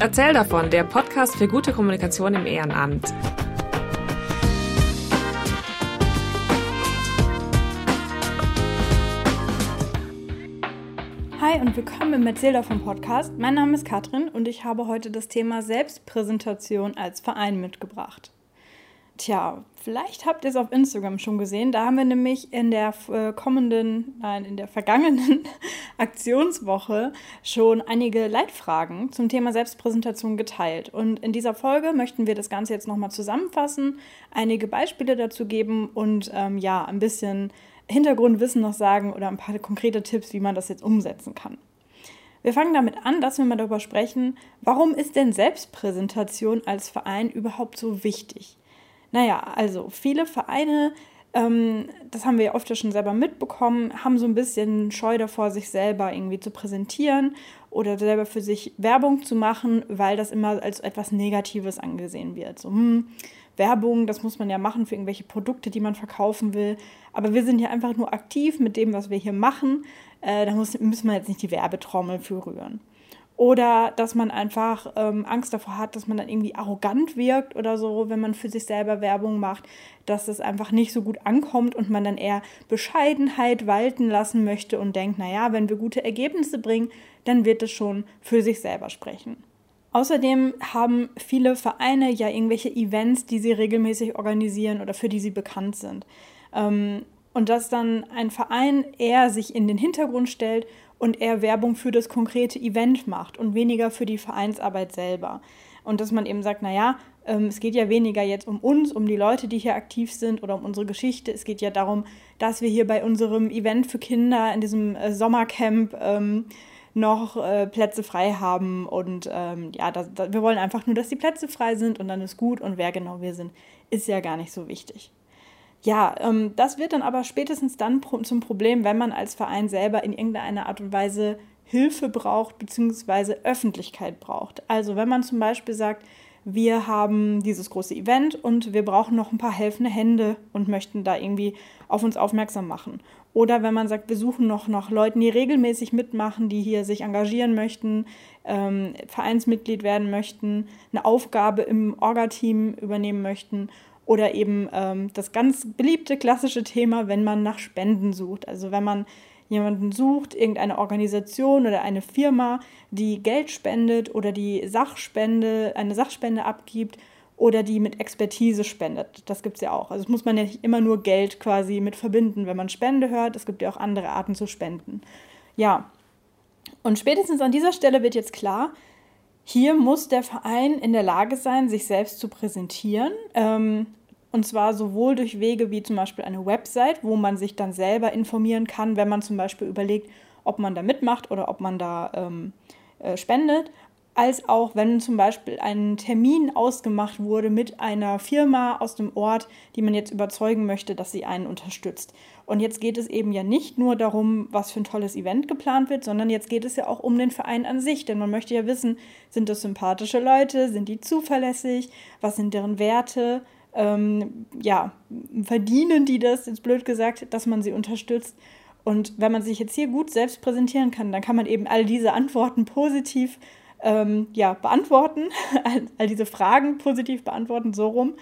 Erzähl davon, der Podcast für gute Kommunikation im Ehrenamt. Hi und willkommen im Erzähl davon Podcast. Mein Name ist Katrin und ich habe heute das Thema Selbstpräsentation als Verein mitgebracht. Tja, vielleicht habt ihr es auf Instagram schon gesehen. Da haben wir nämlich in der äh, kommenden, nein, in der vergangenen Aktionswoche schon einige Leitfragen zum Thema Selbstpräsentation geteilt. Und in dieser Folge möchten wir das Ganze jetzt nochmal zusammenfassen, einige Beispiele dazu geben und ähm, ja, ein bisschen Hintergrundwissen noch sagen oder ein paar konkrete Tipps, wie man das jetzt umsetzen kann. Wir fangen damit an, dass wir mal darüber sprechen, warum ist denn Selbstpräsentation als Verein überhaupt so wichtig? Naja, also viele Vereine, ähm, das haben wir ja oft schon selber mitbekommen, haben so ein bisschen Scheu davor, sich selber irgendwie zu präsentieren oder selber für sich Werbung zu machen, weil das immer als etwas Negatives angesehen wird. So, hm, Werbung, das muss man ja machen für irgendwelche Produkte, die man verkaufen will. Aber wir sind ja einfach nur aktiv mit dem, was wir hier machen. Äh, da muss, müssen wir jetzt nicht die Werbetrommel für rühren. Oder dass man einfach ähm, Angst davor hat, dass man dann irgendwie arrogant wirkt oder so, wenn man für sich selber Werbung macht, dass es einfach nicht so gut ankommt und man dann eher Bescheidenheit walten lassen möchte und denkt, naja, wenn wir gute Ergebnisse bringen, dann wird es schon für sich selber sprechen. Außerdem haben viele Vereine ja irgendwelche Events, die sie regelmäßig organisieren oder für die sie bekannt sind. Ähm, und dass dann ein Verein eher sich in den Hintergrund stellt und eher Werbung für das konkrete Event macht und weniger für die Vereinsarbeit selber. Und dass man eben sagt, naja, ähm, es geht ja weniger jetzt um uns, um die Leute, die hier aktiv sind oder um unsere Geschichte. Es geht ja darum, dass wir hier bei unserem Event für Kinder in diesem äh, Sommercamp ähm, noch äh, Plätze frei haben. Und ähm, ja, wir wollen einfach nur, dass die Plätze frei sind und dann ist gut. Und wer genau wir sind, ist ja gar nicht so wichtig. Ja, ähm, das wird dann aber spätestens dann pro zum Problem, wenn man als Verein selber in irgendeiner Art und Weise Hilfe braucht bzw. Öffentlichkeit braucht. Also wenn man zum Beispiel sagt, wir haben dieses große Event und wir brauchen noch ein paar helfende Hände und möchten da irgendwie auf uns aufmerksam machen. Oder wenn man sagt, wir suchen noch nach Leuten, die regelmäßig mitmachen, die hier sich engagieren möchten, ähm, Vereinsmitglied werden möchten, eine Aufgabe im Orga-Team übernehmen möchten oder eben ähm, das ganz beliebte klassische Thema, wenn man nach Spenden sucht. Also wenn man jemanden sucht, irgendeine Organisation oder eine Firma, die Geld spendet oder die Sachspende, eine Sachspende abgibt oder die mit Expertise spendet. Das gibt es ja auch. Also das muss man ja nicht immer nur Geld quasi mit verbinden, wenn man Spende hört. Es gibt ja auch andere Arten zu spenden. Ja. Und spätestens an dieser Stelle wird jetzt klar, hier muss der Verein in der Lage sein, sich selbst zu präsentieren. Ähm, und zwar sowohl durch Wege wie zum Beispiel eine Website, wo man sich dann selber informieren kann, wenn man zum Beispiel überlegt, ob man da mitmacht oder ob man da ähm, äh, spendet, als auch wenn zum Beispiel ein Termin ausgemacht wurde mit einer Firma aus dem Ort, die man jetzt überzeugen möchte, dass sie einen unterstützt. Und jetzt geht es eben ja nicht nur darum, was für ein tolles Event geplant wird, sondern jetzt geht es ja auch um den Verein an sich, denn man möchte ja wissen, sind das sympathische Leute, sind die zuverlässig, was sind deren Werte, ähm, ja, verdienen die das, jetzt blöd gesagt, dass man sie unterstützt. Und wenn man sich jetzt hier gut selbst präsentieren kann, dann kann man eben all diese Antworten positiv ähm, ja, beantworten, all diese Fragen positiv beantworten, so rum,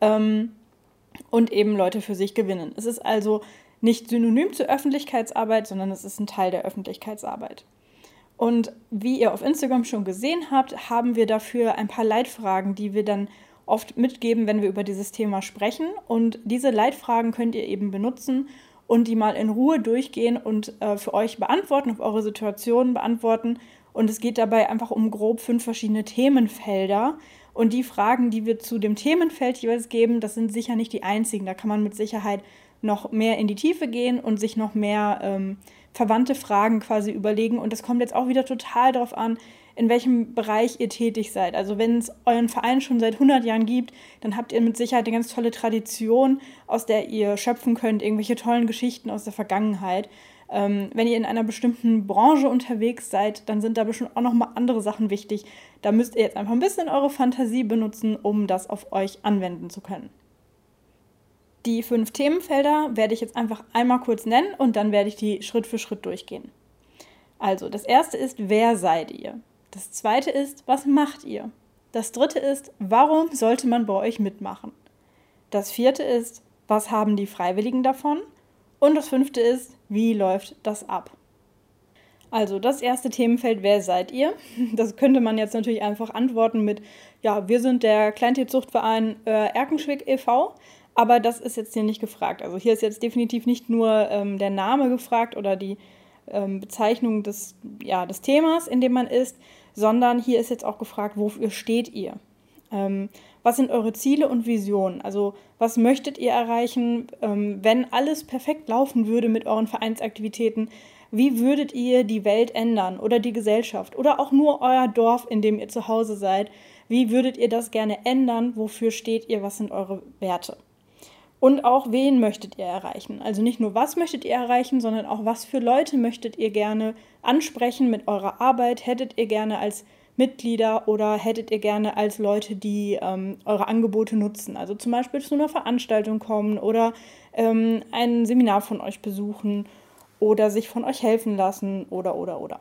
ähm, und eben Leute für sich gewinnen. Es ist also nicht synonym zur Öffentlichkeitsarbeit, sondern es ist ein Teil der Öffentlichkeitsarbeit. Und wie ihr auf Instagram schon gesehen habt, haben wir dafür ein paar Leitfragen, die wir dann oft mitgeben, wenn wir über dieses Thema sprechen. Und diese Leitfragen könnt ihr eben benutzen und die mal in Ruhe durchgehen und äh, für euch beantworten, auf eure Situation beantworten und es geht dabei einfach um grob fünf verschiedene Themenfelder. Und die Fragen, die wir zu dem Themenfeld jeweils geben, das sind sicher nicht die einzigen. Da kann man mit Sicherheit noch mehr in die Tiefe gehen und sich noch mehr ähm, verwandte Fragen quasi überlegen. Und das kommt jetzt auch wieder total darauf an, in welchem Bereich ihr tätig seid. Also wenn es euren Verein schon seit 100 Jahren gibt, dann habt ihr mit Sicherheit eine ganz tolle Tradition, aus der ihr schöpfen könnt, irgendwelche tollen Geschichten aus der Vergangenheit. Ähm, wenn ihr in einer bestimmten Branche unterwegs seid, dann sind da bestimmt auch noch mal andere Sachen wichtig. Da müsst ihr jetzt einfach ein bisschen eure Fantasie benutzen, um das auf euch anwenden zu können. Die fünf Themenfelder werde ich jetzt einfach einmal kurz nennen und dann werde ich die Schritt für Schritt durchgehen. Also, das erste ist, wer seid ihr? Das zweite ist, was macht ihr? Das dritte ist, warum sollte man bei euch mitmachen? Das vierte ist, was haben die Freiwilligen davon? Und das fünfte ist, wie läuft das ab? Also das erste Themenfeld, wer seid ihr? Das könnte man jetzt natürlich einfach antworten mit, ja, wir sind der Kleintierzuchtverein äh, Erkenschwick e.V., aber das ist jetzt hier nicht gefragt. Also hier ist jetzt definitiv nicht nur ähm, der Name gefragt oder die ähm, Bezeichnung des, ja, des Themas, in dem man ist, sondern hier ist jetzt auch gefragt, wofür steht ihr? Ähm, was sind eure Ziele und Visionen? Also was möchtet ihr erreichen, ähm, wenn alles perfekt laufen würde mit euren Vereinsaktivitäten? Wie würdet ihr die Welt ändern oder die Gesellschaft oder auch nur euer Dorf, in dem ihr zu Hause seid? Wie würdet ihr das gerne ändern? Wofür steht ihr? Was sind eure Werte? Und auch wen möchtet ihr erreichen? Also nicht nur was möchtet ihr erreichen, sondern auch was für Leute möchtet ihr gerne ansprechen mit eurer Arbeit? Hättet ihr gerne als Mitglieder oder hättet ihr gerne als Leute, die ähm, eure Angebote nutzen? Also zum Beispiel zu einer Veranstaltung kommen oder ähm, ein Seminar von euch besuchen oder sich von euch helfen lassen oder oder oder.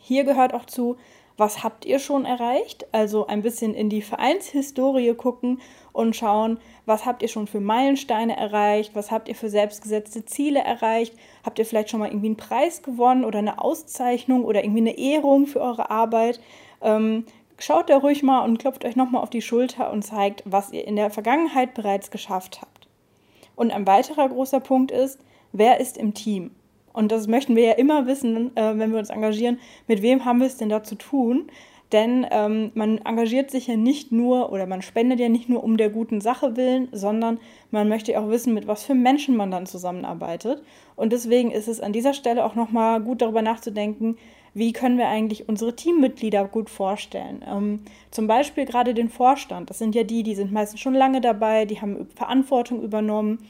Hier gehört auch zu, was habt ihr schon erreicht? Also ein bisschen in die Vereinshistorie gucken und schauen, was habt ihr schon für Meilensteine erreicht? Was habt ihr für selbstgesetzte Ziele erreicht? Habt ihr vielleicht schon mal irgendwie einen Preis gewonnen oder eine Auszeichnung oder irgendwie eine Ehrung für eure Arbeit? Ähm, schaut da ruhig mal und klopft euch nochmal auf die Schulter und zeigt, was ihr in der Vergangenheit bereits geschafft habt. Und ein weiterer großer Punkt ist, wer ist im Team? Und das möchten wir ja immer wissen, äh, wenn wir uns engagieren, mit wem haben wir es denn da zu tun? Denn ähm, man engagiert sich ja nicht nur oder man spendet ja nicht nur um der guten Sache willen, sondern man möchte auch wissen, mit was für Menschen man dann zusammenarbeitet. Und deswegen ist es an dieser Stelle auch nochmal gut darüber nachzudenken, wie können wir eigentlich unsere Teammitglieder gut vorstellen. Ähm, zum Beispiel gerade den Vorstand. Das sind ja die, die sind meistens schon lange dabei, die haben Verantwortung übernommen,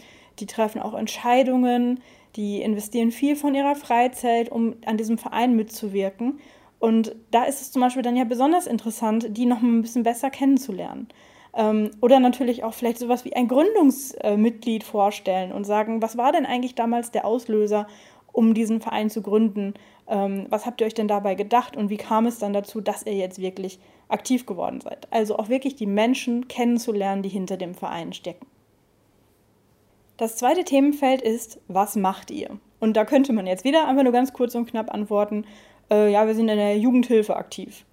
die treffen auch Entscheidungen, die investieren viel von ihrer Freizeit, um an diesem Verein mitzuwirken. Und da ist es zum Beispiel dann ja besonders interessant, die noch ein bisschen besser kennenzulernen. Ähm, oder natürlich auch vielleicht sowas wie ein Gründungsmitglied vorstellen und sagen, was war denn eigentlich damals der Auslöser, um diesen Verein zu gründen? Ähm, was habt ihr euch denn dabei gedacht und wie kam es dann dazu, dass ihr jetzt wirklich aktiv geworden seid? Also auch wirklich die Menschen kennenzulernen, die hinter dem Verein stecken. Das zweite Themenfeld ist, was macht ihr? Und da könnte man jetzt wieder einfach nur ganz kurz und knapp antworten, äh, ja, wir sind in der Jugendhilfe aktiv.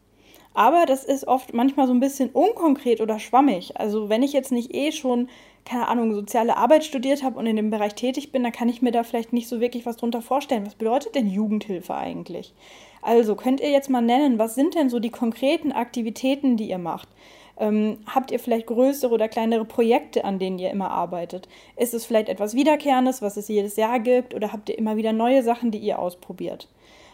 Aber das ist oft manchmal so ein bisschen unkonkret oder schwammig. Also wenn ich jetzt nicht eh schon, keine Ahnung, soziale Arbeit studiert habe und in dem Bereich tätig bin, dann kann ich mir da vielleicht nicht so wirklich was drunter vorstellen. Was bedeutet denn Jugendhilfe eigentlich? Also könnt ihr jetzt mal nennen, was sind denn so die konkreten Aktivitäten, die ihr macht? Ähm, habt ihr vielleicht größere oder kleinere Projekte, an denen ihr immer arbeitet? Ist es vielleicht etwas Wiederkehrendes, was es jedes Jahr gibt? Oder habt ihr immer wieder neue Sachen, die ihr ausprobiert?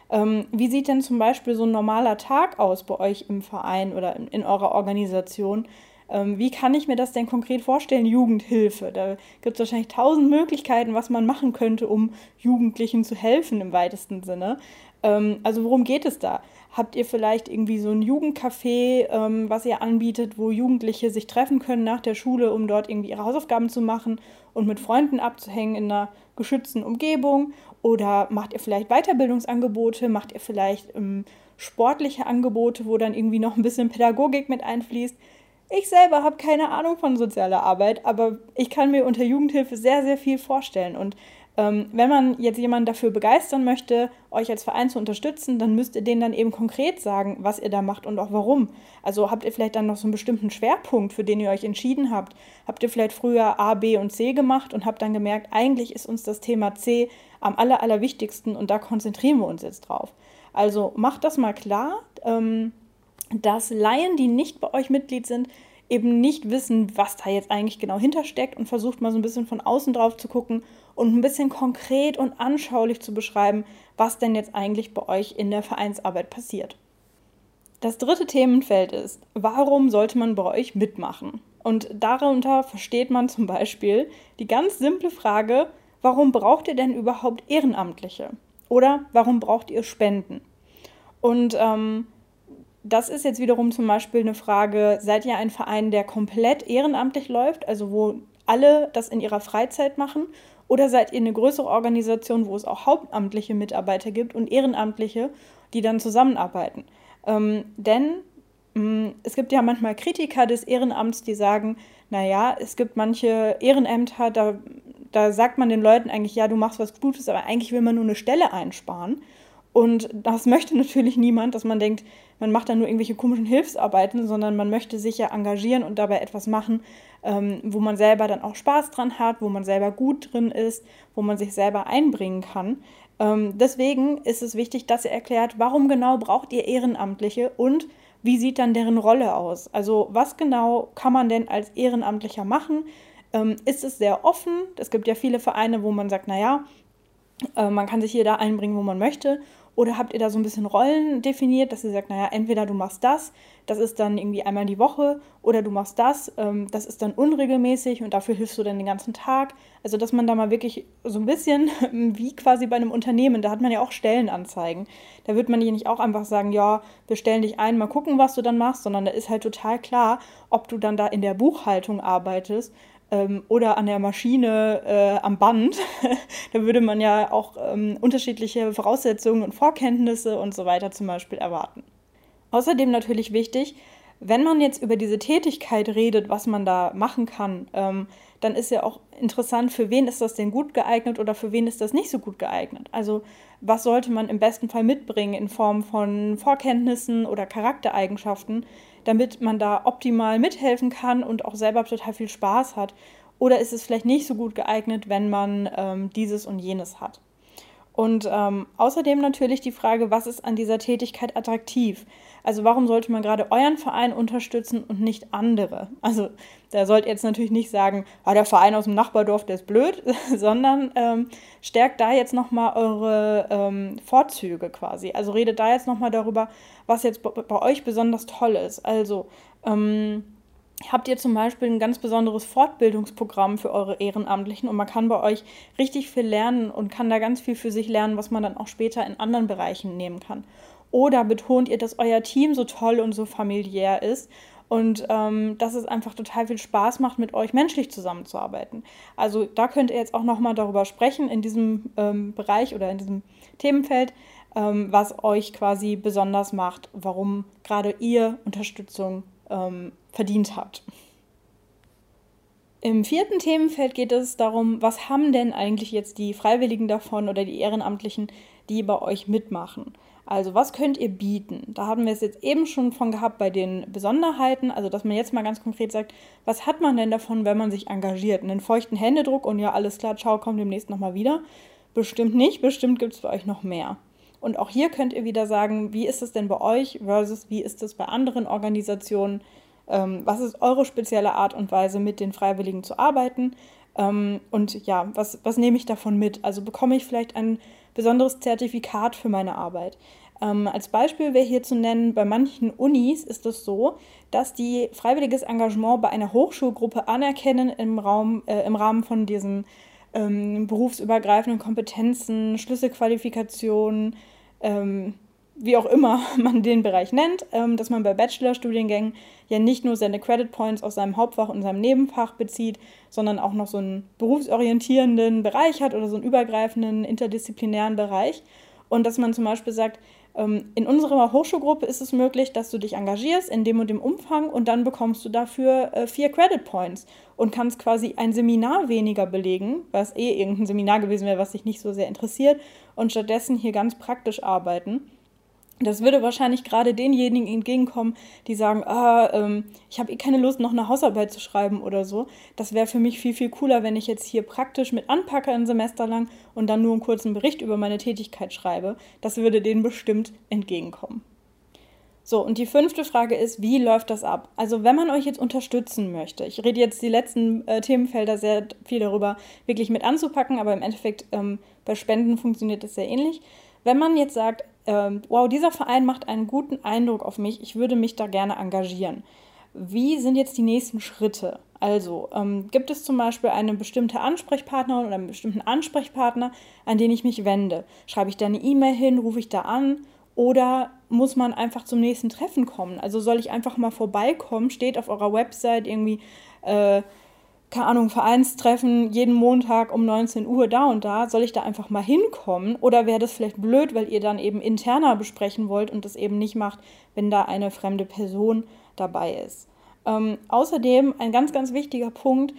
Ähm, wie sieht denn zum Beispiel so ein normaler Tag aus bei euch im Verein oder in, in eurer Organisation? Ähm, wie kann ich mir das denn konkret vorstellen, Jugendhilfe? Da gibt es wahrscheinlich tausend Möglichkeiten, was man machen könnte, um Jugendlichen zu helfen im weitesten Sinne. Ähm, also worum geht es da? Habt ihr vielleicht irgendwie so ein Jugendcafé, ähm, was ihr anbietet, wo Jugendliche sich treffen können nach der Schule, um dort irgendwie ihre Hausaufgaben zu machen und mit Freunden abzuhängen in einer geschützten Umgebung? Oder macht ihr vielleicht Weiterbildungsangebote? Macht ihr vielleicht ähm, sportliche Angebote, wo dann irgendwie noch ein bisschen Pädagogik mit einfließt? Ich selber habe keine Ahnung von sozialer Arbeit, aber ich kann mir unter Jugendhilfe sehr, sehr viel vorstellen. Und wenn man jetzt jemanden dafür begeistern möchte, euch als Verein zu unterstützen, dann müsst ihr denen dann eben konkret sagen, was ihr da macht und auch warum. Also habt ihr vielleicht dann noch so einen bestimmten Schwerpunkt, für den ihr euch entschieden habt? Habt ihr vielleicht früher A, B und C gemacht und habt dann gemerkt, eigentlich ist uns das Thema C am aller, allerwichtigsten und da konzentrieren wir uns jetzt drauf. Also macht das mal klar, ähm, dass Laien, die nicht bei euch Mitglied sind, eben nicht wissen, was da jetzt eigentlich genau hintersteckt und versucht mal so ein bisschen von außen drauf zu gucken und ein bisschen konkret und anschaulich zu beschreiben, was denn jetzt eigentlich bei euch in der Vereinsarbeit passiert. Das dritte Themenfeld ist, warum sollte man bei euch mitmachen? Und darunter versteht man zum Beispiel die ganz simple Frage, warum braucht ihr denn überhaupt Ehrenamtliche? Oder warum braucht ihr Spenden? Und ähm, das ist jetzt wiederum zum Beispiel eine Frage, seid ihr ein Verein, der komplett ehrenamtlich läuft, also wo alle das in ihrer Freizeit machen? Oder seid ihr eine größere Organisation, wo es auch hauptamtliche Mitarbeiter gibt und Ehrenamtliche, die dann zusammenarbeiten? Ähm, denn mh, mm, es gibt ja manchmal Kritiker des Ehrenamts, die sagen, naja, es gibt manche Ehrenämter, da, da sagt man den Leuten eigentlich, ja, du machst was Gutes, aber eigentlich will man nur eine Stelle einsparen. Und das möchte natürlich niemand, dass man denkt, man macht dann nur irgendwelche komischen Hilfsarbeiten, sondern man möchte sich ja engagieren und dabei etwas machen, ähm, wo man selber dann auch Spaß dran hat, wo man selber gut drin ist, wo man sich selber einbringen kann. Ähm, deswegen ist es wichtig, dass ihr erklärt, warum genau braucht ihr Ehrenamtliche und wie sieht dann deren Rolle aus? Also was genau kann man denn als Ehrenamtlicher machen? Ähm, ist es sehr offen? Es gibt ja viele Vereine, wo man sagt, naja, äh, man kann sich hier da einbringen, wo man möchte. Oder habt ihr da so ein bisschen Rollen definiert, dass ihr sagt, naja, entweder du machst das, das ist dann irgendwie einmal die Woche, oder du machst das, ähm, das ist dann unregelmäßig und dafür hilfst du dann den ganzen Tag. Also, dass man da mal wirklich so ein bisschen wie quasi bei einem Unternehmen, da hat man ja auch Stellenanzeigen. Da wird man nicht auch einfach sagen, ja, wir stellen dich ein, mal gucken, was du dann machst, sondern da ist halt total klar, ob du dann da in der Buchhaltung arbeitest ähm, oder an der Maschine äh, am Band, da würde man ja auch ähm, unterschiedliche Voraussetzungen und Vorkenntnisse und so weiter zum Beispiel erwarten. Außerdem natürlich wichtig, wenn man jetzt über diese Tätigkeit redet, was man da machen kann, ähm, dann ist ja auch interessant, für wen ist das denn gut geeignet oder für wen ist das nicht so gut geeignet. Also was sollte man im besten Fall mitbringen in Form von Vorkenntnissen oder Charaktereigenschaften, damit man da optimal mithelfen kann und auch selber total viel Spaß hat? Oder ist es vielleicht nicht so gut geeignet, wenn man ähm, dieses und jenes hat? Und ähm, außerdem natürlich die Frage, was ist an dieser Tätigkeit attraktiv? Also warum sollte man gerade euren Verein unterstützen und nicht andere? Also da sollt ihr jetzt natürlich nicht sagen, ah, der Verein aus dem Nachbardorf, der ist blöd, sondern ähm, stärkt da jetzt nochmal eure ähm, Vorzüge quasi. Also redet da jetzt nochmal darüber, was jetzt bei euch besonders toll ist. Also ähm, habt ihr zum Beispiel ein ganz besonderes Fortbildungsprogramm für eure Ehrenamtlichen und man kann bei euch richtig viel lernen und kann da ganz viel für sich lernen, was man dann auch später in anderen Bereichen nehmen kann. Oder betont ihr, dass euer Team so toll und so familiär ist und ähm, dass es einfach total viel Spaß macht, mit euch menschlich zusammenzuarbeiten. Also da könnt ihr jetzt auch nochmal darüber sprechen in diesem ähm, Bereich oder in diesem Themenfeld, ähm, was euch quasi besonders macht, warum gerade ihr Unterstützung ähm, verdient habt. Im vierten Themenfeld geht es darum, was haben denn eigentlich jetzt die Freiwilligen davon oder die Ehrenamtlichen, die bei euch mitmachen. Also was könnt ihr bieten? Da haben wir es jetzt eben schon von gehabt bei den Besonderheiten, also dass man jetzt mal ganz konkret sagt, was hat man denn davon, wenn man sich engagiert? Einen feuchten Händedruck und ja, alles klar, ciao, komm demnächst nochmal wieder. Bestimmt nicht, bestimmt gibt es bei euch noch mehr. Und auch hier könnt ihr wieder sagen, wie ist es denn bei euch versus wie ist es bei anderen Organisationen? Ähm, was ist eure spezielle Art und Weise, mit den Freiwilligen zu arbeiten? Ähm, und ja, was, was nehme ich davon mit? Also bekomme ich vielleicht ein besonderes Zertifikat für meine Arbeit? Ähm, als Beispiel wäre hier zu nennen, bei manchen Unis ist es so, dass die freiwilliges Engagement bei einer Hochschulgruppe anerkennen im, Raum, äh, im Rahmen von diesen ähm, berufsübergreifenden Kompetenzen, Schlüsselqualifikationen, ähm, wie auch immer man den Bereich nennt, ähm, dass man bei Bachelorstudiengängen ja nicht nur seine Credit Points aus seinem Hauptfach und seinem Nebenfach bezieht, sondern auch noch so einen berufsorientierenden Bereich hat oder so einen übergreifenden interdisziplinären Bereich. Und dass man zum Beispiel sagt, ähm, in unserer Hochschulgruppe ist es möglich, dass du dich engagierst in dem und dem Umfang und dann bekommst du dafür äh, vier Credit Points und kannst quasi ein Seminar weniger belegen, was eh irgendein Seminar gewesen wäre, was dich nicht so sehr interessiert, und stattdessen hier ganz praktisch arbeiten. Das würde wahrscheinlich gerade denjenigen entgegenkommen, die sagen, ah, ähm, ich habe eh keine Lust, noch eine Hausarbeit zu schreiben oder so. Das wäre für mich viel, viel cooler, wenn ich jetzt hier praktisch mit anpacke ein Semester lang und dann nur einen kurzen Bericht über meine Tätigkeit schreibe. Das würde denen bestimmt entgegenkommen. So, und die fünfte Frage ist, wie läuft das ab? Also, wenn man euch jetzt unterstützen möchte, ich rede jetzt die letzten äh, Themenfelder sehr viel darüber, wirklich mit anzupacken, aber im Endeffekt ähm, bei Spenden funktioniert das sehr ähnlich. Wenn man jetzt sagt, ähm, wow, dieser Verein macht einen guten Eindruck auf mich, ich würde mich da gerne engagieren. Wie sind jetzt die nächsten Schritte? Also, ähm, gibt es zum Beispiel eine bestimmte Ansprechpartnerin oder einen bestimmten Ansprechpartner, an den ich mich wende? Schreibe ich da eine E-Mail hin, rufe ich da an oder muss man einfach zum nächsten Treffen kommen? Also soll ich einfach mal vorbeikommen? Steht auf eurer Website irgendwie, äh, keine Ahnung, Vereinstreffen jeden Montag um 19 Uhr da und da, soll ich da einfach mal hinkommen? Oder wäre das vielleicht blöd, weil ihr dann eben interner besprechen wollt und das eben nicht macht, wenn da eine fremde Person dabei ist? Ähm, außerdem ein ganz, ganz wichtiger Punkt,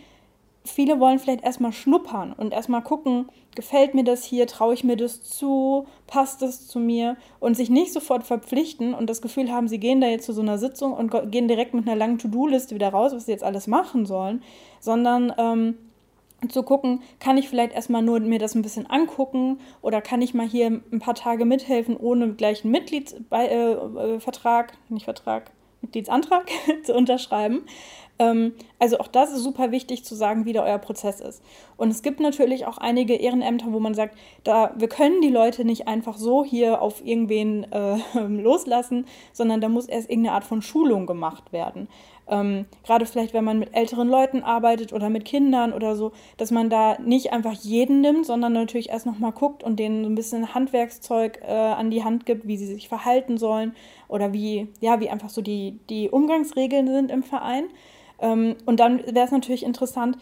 viele wollen vielleicht erstmal schnuppern und erstmal gucken, gefällt mir das hier, traue ich mir das zu, passt das zu mir und sich nicht sofort verpflichten und das Gefühl haben, sie gehen da jetzt zu so einer Sitzung und gehen direkt mit einer langen To-Do-Liste wieder raus, was sie jetzt alles machen sollen, sondern ähm, zu gucken, kann ich vielleicht erstmal nur mir das ein bisschen angucken oder kann ich mal hier ein paar Tage mithelfen, ohne gleich einen Mitgliedsvertrag, äh, äh, nicht Vertrag, Mitgliedsantrag zu unterschreiben. Ähm, also auch das ist super wichtig zu sagen, wie da euer Prozess ist. Und es gibt natürlich auch einige Ehrenämter, wo man sagt, da wir können die Leute nicht einfach so hier auf irgendwen äh, loslassen, sondern da muss erst irgendeine Art von Schulung gemacht werden. Ähm, Gerade vielleicht, wenn man mit älteren Leuten arbeitet oder mit Kindern oder so, dass man da nicht einfach jeden nimmt, sondern natürlich erst nochmal guckt und denen so ein bisschen Handwerkszeug äh, an die Hand gibt, wie sie sich verhalten sollen oder wie, ja, wie einfach so die, die Umgangsregeln sind im Verein. Ähm, und dann wäre es natürlich interessant,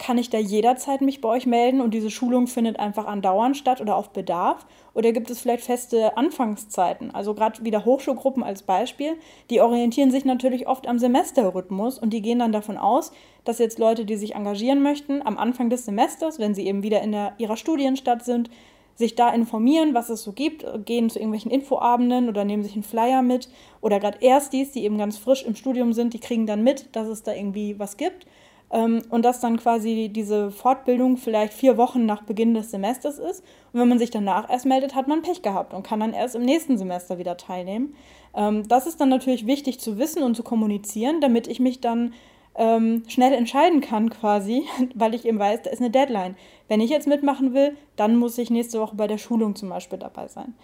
kann ich da jederzeit mich bei euch melden und diese Schulung findet einfach andauernd statt oder auf Bedarf? Oder gibt es vielleicht feste Anfangszeiten? Also gerade wieder Hochschulgruppen als Beispiel, die orientieren sich natürlich oft am Semesterrhythmus und die gehen dann davon aus, dass jetzt Leute, die sich engagieren möchten, am Anfang des Semesters, wenn sie eben wieder in der, ihrer Studienstadt sind, sich da informieren, was es so gibt, gehen zu irgendwelchen Infoabenden oder nehmen sich einen Flyer mit. Oder gerade Erstis, die eben ganz frisch im Studium sind, die kriegen dann mit, dass es da irgendwie was gibt. Ähm, und dass dann quasi diese Fortbildung vielleicht vier Wochen nach Beginn des Semesters ist. Und wenn man sich danach erst meldet, hat man Pech gehabt und kann dann erst im nächsten Semester wieder teilnehmen. Ähm, das ist dann natürlich wichtig zu wissen und zu kommunizieren, damit ich mich dann ähm, schnell entscheiden kann quasi, weil ich eben weiß, da ist eine Deadline. Wenn ich jetzt mitmachen will, dann muss ich nächste Woche bei der Schulung zum Beispiel dabei sein.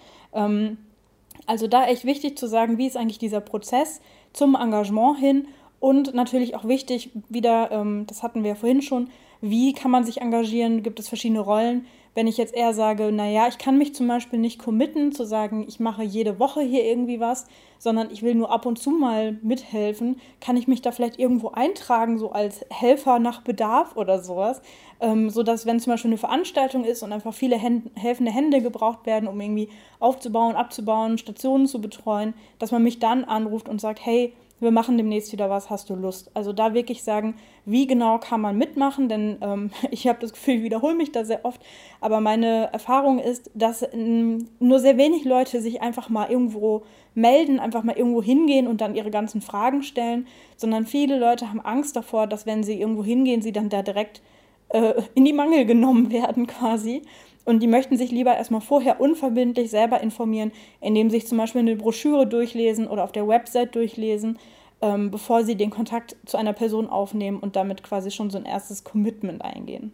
Also da echt wichtig zu sagen, wie ist eigentlich dieser Prozess zum Engagement hin und natürlich auch wichtig, wieder, ähm, das hatten wir ja vorhin schon, wie kann man sich engagieren? Gibt es verschiedene Rollen? Wenn ich jetzt eher sage, naja, ich kann mich zum Beispiel nicht committen, zu sagen, ich mache jede Woche hier irgendwie was, sondern ich will nur ab und zu mal mithelfen, kann ich mich da vielleicht irgendwo eintragen, so als Helfer nach Bedarf oder sowas, ähm, sodass, wenn zum Beispiel eine Veranstaltung ist und einfach viele Hände, helfende Hände gebraucht werden, um irgendwie aufzubauen, abzubauen, Stationen zu betreuen, dass man mich dann anruft und sagt, hey, wir machen demnächst wieder was, hast du Lust? Also da wirklich sagen, wie genau kann man mitmachen, denn ähm, ich habe das Gefühl, ich wiederhole mich da sehr oft, aber meine Erfahrung ist, dass ähm, nur sehr wenig Leute sich einfach mal irgendwo melden, einfach mal irgendwo hingehen und dann ihre ganzen Fragen stellen, sondern viele Leute haben Angst davor, dass wenn sie irgendwo hingehen, sie dann da direkt äh, in die Mangel genommen werden quasi. Und die möchten sich lieber erstmal vorher unverbindlich selber informieren, indem sie sich zum Beispiel eine Broschüre durchlesen oder auf der Website durchlesen, ähm, bevor sie den Kontakt zu einer Person aufnehmen und damit quasi schon so ein erstes Commitment eingehen.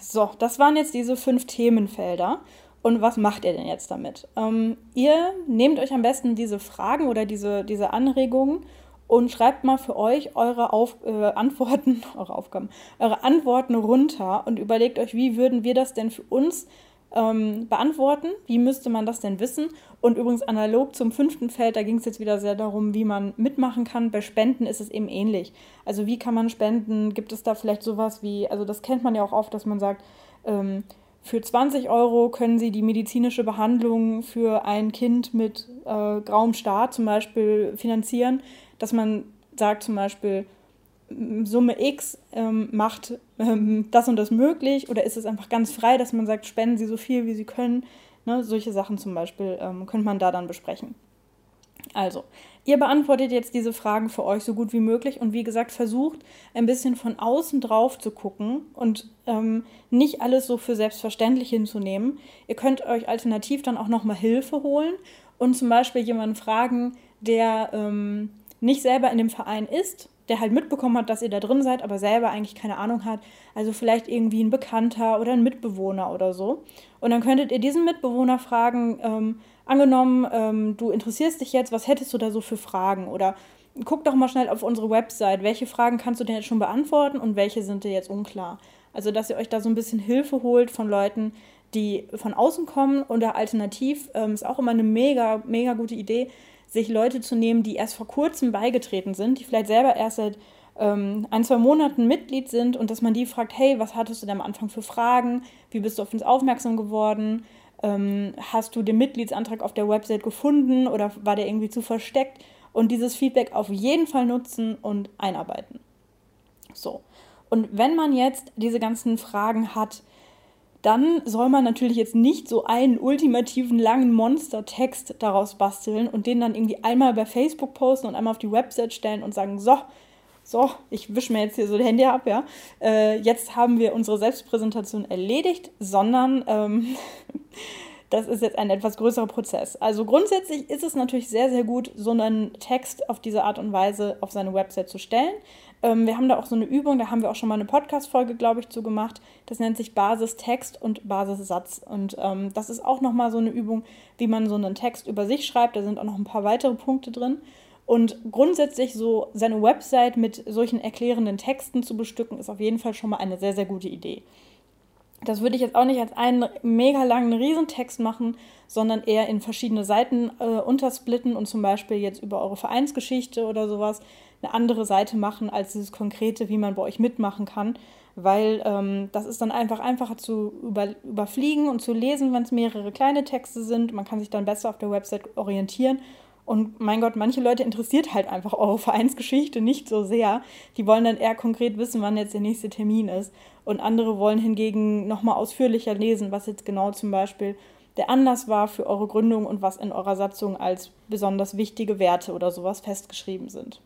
So, das waren jetzt diese fünf Themenfelder. Und was macht ihr denn jetzt damit? Ähm, ihr nehmt euch am besten diese Fragen oder diese, diese Anregungen und schreibt mal für euch eure Auf äh, Antworten, eure Aufgaben, eure Antworten runter und überlegt euch, wie würden wir das denn für uns ähm, beantworten? Wie müsste man das denn wissen? Und übrigens analog zum fünften Feld, da ging es jetzt wieder sehr darum, wie man mitmachen kann. Bei Spenden ist es eben ähnlich. Also wie kann man spenden? Gibt es da vielleicht sowas wie, also das kennt man ja auch oft, dass man sagt, ähm, für 20 Euro können Sie die medizinische Behandlung für ein Kind mit äh, grauem Star zum Beispiel finanzieren dass man sagt zum Beispiel, Summe X ähm, macht ähm, das und das möglich oder ist es einfach ganz frei, dass man sagt, spenden Sie so viel, wie Sie können. Ne? Solche Sachen zum Beispiel ähm, könnte man da dann besprechen. Also, ihr beantwortet jetzt diese Fragen für euch so gut wie möglich und wie gesagt, versucht ein bisschen von außen drauf zu gucken und ähm, nicht alles so für selbstverständlich hinzunehmen. Ihr könnt euch alternativ dann auch nochmal Hilfe holen und zum Beispiel jemanden fragen, der ähm, nicht selber in dem Verein ist, der halt mitbekommen hat, dass ihr da drin seid, aber selber eigentlich keine Ahnung hat. Also vielleicht irgendwie ein Bekannter oder ein Mitbewohner oder so. Und dann könntet ihr diesen Mitbewohner fragen, ähm, angenommen, ähm, du interessierst dich jetzt, was hättest du da so für Fragen? Oder guck doch mal schnell auf unsere Website, welche Fragen kannst du denn jetzt schon beantworten und welche sind dir jetzt unklar? Also, dass ihr euch da so ein bisschen Hilfe holt von Leuten, die von außen kommen oder alternativ ähm, ist auch immer eine mega, mega gute Idee, sich Leute zu nehmen, die erst vor kurzem beigetreten sind, die vielleicht selber erst seit ähm, ein, zwei Monaten Mitglied sind und dass man die fragt, hey, was hattest du denn am Anfang für Fragen? Wie bist du auf uns aufmerksam geworden? Ähm, hast du den Mitgliedsantrag auf der Website gefunden oder war der irgendwie zu versteckt? Und dieses Feedback auf jeden Fall nutzen und einarbeiten. So. Und wenn man jetzt diese ganzen Fragen hat, dann soll man natürlich jetzt nicht so einen ultimativen langen Monstertext daraus basteln und den dann irgendwie einmal bei Facebook posten und einmal auf die Website stellen und sagen, so, so, ich wische mir jetzt hier so die Hände ab, ja. Äh, jetzt haben wir unsere Selbstpräsentation erledigt, sondern ähm, das ist jetzt ein etwas größerer Prozess. Also grundsätzlich ist es natürlich sehr, sehr gut, so einen Text auf diese Art und Weise auf seine Website zu stellen. Ähm, wir haben da auch so eine Übung, da haben wir auch schon mal eine Podcast-Folge, glaube ich, zu gemacht. Das nennt sich Basistext und Basissatz. Und ähm, das ist auch nochmal so eine Übung, wie man so einen Text über sich schreibt. Da sind auch noch ein paar weitere Punkte drin. Und grundsätzlich so seine Website mit solchen erklärenden Texten zu bestücken, ist auf jeden Fall schon mal eine sehr, sehr gute Idee. Das würde ich jetzt auch nicht als einen mega langen Riesentext machen, sondern eher in verschiedene Seiten äh, untersplitten und zum Beispiel jetzt über eure Vereinsgeschichte oder sowas eine andere Seite machen als dieses konkrete, wie man bei euch mitmachen kann, weil ähm, das ist dann einfach einfacher zu über, überfliegen und zu lesen, wenn es mehrere kleine Texte sind. Man kann sich dann besser auf der Website orientieren und mein Gott, manche Leute interessiert halt einfach eure Vereinsgeschichte nicht so sehr. Die wollen dann eher konkret wissen, wann jetzt der nächste Termin ist. Und andere wollen hingegen nochmal ausführlicher lesen, was jetzt genau zum Beispiel der Anlass war für eure Gründung und was in eurer Satzung als besonders wichtige Werte oder sowas festgeschrieben sind.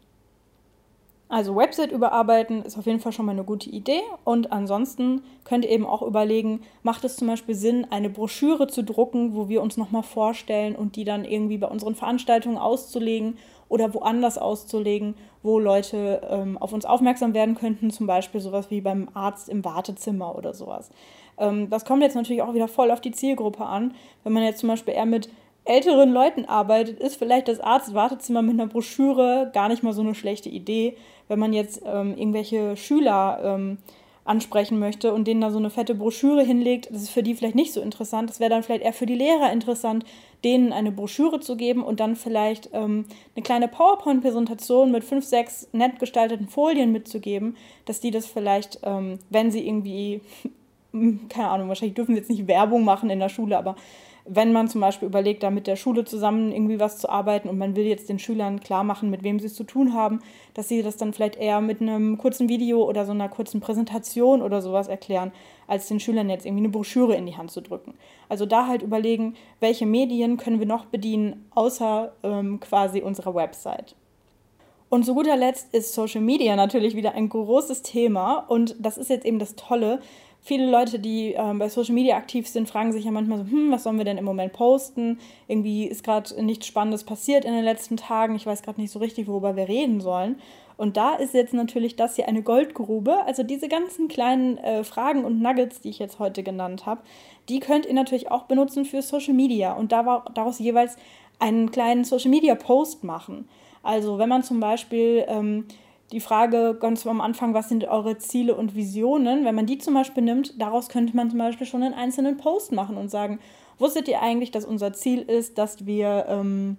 Also Website überarbeiten ist auf jeden Fall schon mal eine gute Idee. Und ansonsten könnt ihr eben auch überlegen, macht es zum Beispiel Sinn, eine Broschüre zu drucken, wo wir uns nochmal vorstellen und die dann irgendwie bei unseren Veranstaltungen auszulegen oder woanders auszulegen, wo Leute ähm, auf uns aufmerksam werden könnten, zum Beispiel sowas wie beim Arzt im Wartezimmer oder sowas. Ähm, das kommt jetzt natürlich auch wieder voll auf die Zielgruppe an. Wenn man jetzt zum Beispiel eher mit älteren Leuten arbeitet, ist vielleicht das Arztwartezimmer mit einer Broschüre gar nicht mal so eine schlechte Idee. Wenn man jetzt ähm, irgendwelche Schüler ähm, ansprechen möchte und denen da so eine fette Broschüre hinlegt, das ist für die vielleicht nicht so interessant. Das wäre dann vielleicht eher für die Lehrer interessant, denen eine Broschüre zu geben und dann vielleicht ähm, eine kleine PowerPoint-Präsentation mit fünf, sechs nett gestalteten Folien mitzugeben, dass die das vielleicht, ähm, wenn sie irgendwie, keine Ahnung, wahrscheinlich dürfen sie jetzt nicht Werbung machen in der Schule, aber wenn man zum Beispiel überlegt, da mit der Schule zusammen irgendwie was zu arbeiten und man will jetzt den Schülern klar machen, mit wem sie es zu tun haben, dass sie das dann vielleicht eher mit einem kurzen Video oder so einer kurzen Präsentation oder sowas erklären, als den Schülern jetzt irgendwie eine Broschüre in die Hand zu drücken. Also da halt überlegen, welche Medien können wir noch bedienen, außer ähm, quasi unserer Website. Und zu guter Letzt ist Social Media natürlich wieder ein großes Thema und das ist jetzt eben das Tolle, viele Leute, die ähm, bei Social Media aktiv sind, fragen sich ja manchmal so, hm, was sollen wir denn im Moment posten? Irgendwie ist gerade nichts Spannendes passiert in den letzten Tagen. Ich weiß gerade nicht so richtig, worüber wir reden sollen. Und da ist jetzt natürlich das hier eine Goldgrube. Also diese ganzen kleinen äh, Fragen und Nuggets, die ich jetzt heute genannt habe, die könnt ihr natürlich auch benutzen für Social Media und daraus jeweils einen kleinen Social Media Post machen. Also wenn man zum Beispiel ähm, die Frage ganz am Anfang, was sind eure Ziele und Visionen? Wenn man die zum Beispiel nimmt, daraus könnte man zum Beispiel schon einen einzelnen Post machen und sagen, wusstet ihr eigentlich, dass unser Ziel ist, dass wir ähm,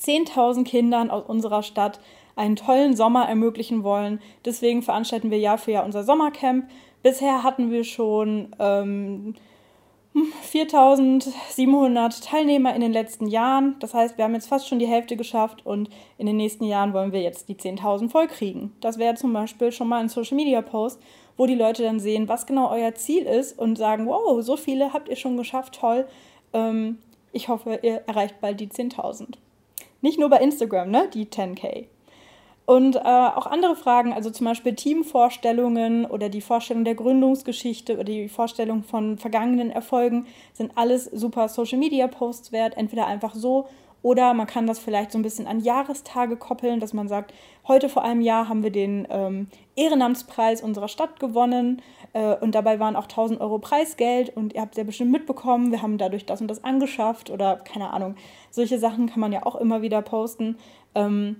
10.000 Kindern aus unserer Stadt einen tollen Sommer ermöglichen wollen. Deswegen veranstalten wir Jahr für Jahr unser Sommercamp. Bisher hatten wir schon ähm, 4700 Teilnehmer in den letzten Jahren. Das heißt, wir haben jetzt fast schon die Hälfte geschafft und in den nächsten Jahren wollen wir jetzt die 10.000 voll kriegen. Das wäre zum Beispiel schon mal ein Social Media Post, wo die Leute dann sehen, was genau euer Ziel ist und sagen: Wow, so viele habt ihr schon geschafft, toll. Ähm, ich hoffe, ihr erreicht bald die 10.000. Nicht nur bei Instagram, ne? Die 10k. Und äh, auch andere Fragen, also zum Beispiel Teamvorstellungen oder die Vorstellung der Gründungsgeschichte oder die Vorstellung von vergangenen Erfolgen, sind alles super Social Media Posts wert. Entweder einfach so oder man kann das vielleicht so ein bisschen an Jahrestage koppeln, dass man sagt, heute vor einem Jahr haben wir den ähm, Ehrenamtspreis unserer Stadt gewonnen äh, und dabei waren auch 1000 Euro Preisgeld und ihr habt ja bestimmt mitbekommen, wir haben dadurch das und das angeschafft oder keine Ahnung. Solche Sachen kann man ja auch immer wieder posten. Ähm,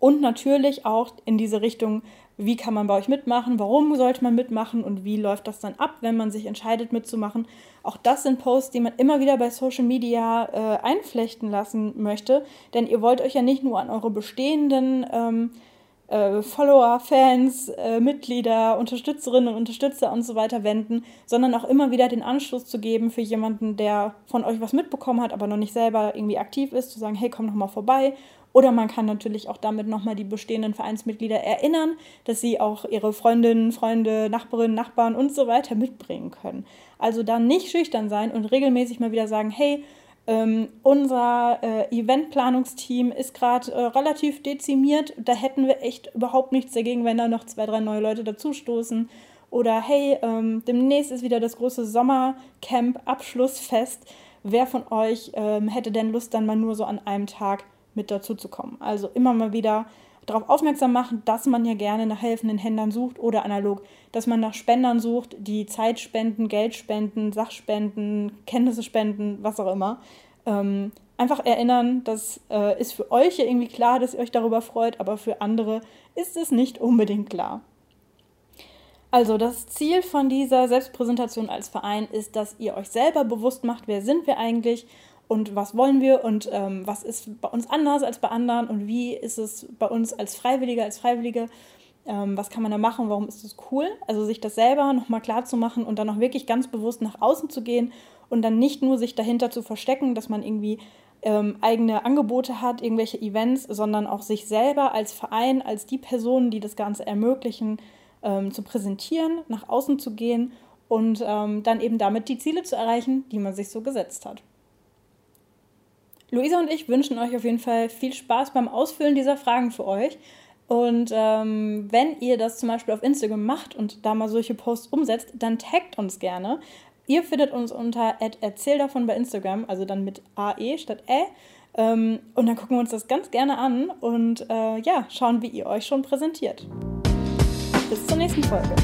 und natürlich auch in diese Richtung, wie kann man bei euch mitmachen, warum sollte man mitmachen und wie läuft das dann ab, wenn man sich entscheidet mitzumachen. Auch das sind Posts, die man immer wieder bei Social Media äh, einflechten lassen möchte, denn ihr wollt euch ja nicht nur an eure bestehenden ähm, äh, Follower, Fans, äh, Mitglieder, Unterstützerinnen und Unterstützer und so weiter wenden, sondern auch immer wieder den Anschluss zu geben für jemanden, der von euch was mitbekommen hat, aber noch nicht selber irgendwie aktiv ist, zu sagen, hey, komm noch mal vorbei. Oder man kann natürlich auch damit nochmal die bestehenden Vereinsmitglieder erinnern, dass sie auch ihre Freundinnen, Freunde, Nachbarinnen, Nachbarn und so weiter mitbringen können. Also dann nicht schüchtern sein und regelmäßig mal wieder sagen, hey, ähm, unser äh, Eventplanungsteam ist gerade äh, relativ dezimiert. Da hätten wir echt überhaupt nichts dagegen, wenn da noch zwei, drei neue Leute dazustoßen. Oder hey, ähm, demnächst ist wieder das große Sommercamp-Abschlussfest. Wer von euch ähm, hätte denn Lust, dann mal nur so an einem Tag mit dazu zu kommen? Also immer mal wieder darauf aufmerksam machen, dass man ja gerne nach helfenden Händlern sucht oder analog, dass man nach Spendern sucht, die Zeit spenden, Geld spenden, Sachspenden, Kenntnisse spenden, was auch immer. Ähm, einfach erinnern, das äh, ist für euch ja irgendwie klar, dass ihr euch darüber freut, aber für andere ist es nicht unbedingt klar. Also das Ziel von dieser Selbstpräsentation als Verein ist, dass ihr euch selber bewusst macht, wer sind wir eigentlich und was wollen wir und ähm, was ist bei uns anders als bei anderen und wie ist es bei uns als Freiwilliger, als Freiwillige, ähm, was kann man da machen, warum ist es cool? Also sich das selber nochmal klar zu machen und dann auch wirklich ganz bewusst nach außen zu gehen und dann nicht nur sich dahinter zu verstecken, dass man irgendwie ähm, eigene Angebote hat, irgendwelche Events, sondern auch sich selber als Verein, als die Personen, die das Ganze ermöglichen, ähm, zu präsentieren, nach außen zu gehen und ähm, dann eben damit die Ziele zu erreichen, die man sich so gesetzt hat. Luisa und ich wünschen euch auf jeden Fall viel Spaß beim Ausfüllen dieser Fragen für euch. Und ähm, wenn ihr das zum Beispiel auf Instagram macht und da mal solche Posts umsetzt, dann taggt uns gerne. Ihr findet uns unter erzähl davon bei Instagram, also dann mit AE statt Ä. Ähm, und dann gucken wir uns das ganz gerne an und äh, ja, schauen, wie ihr euch schon präsentiert. Bis zur nächsten Folge.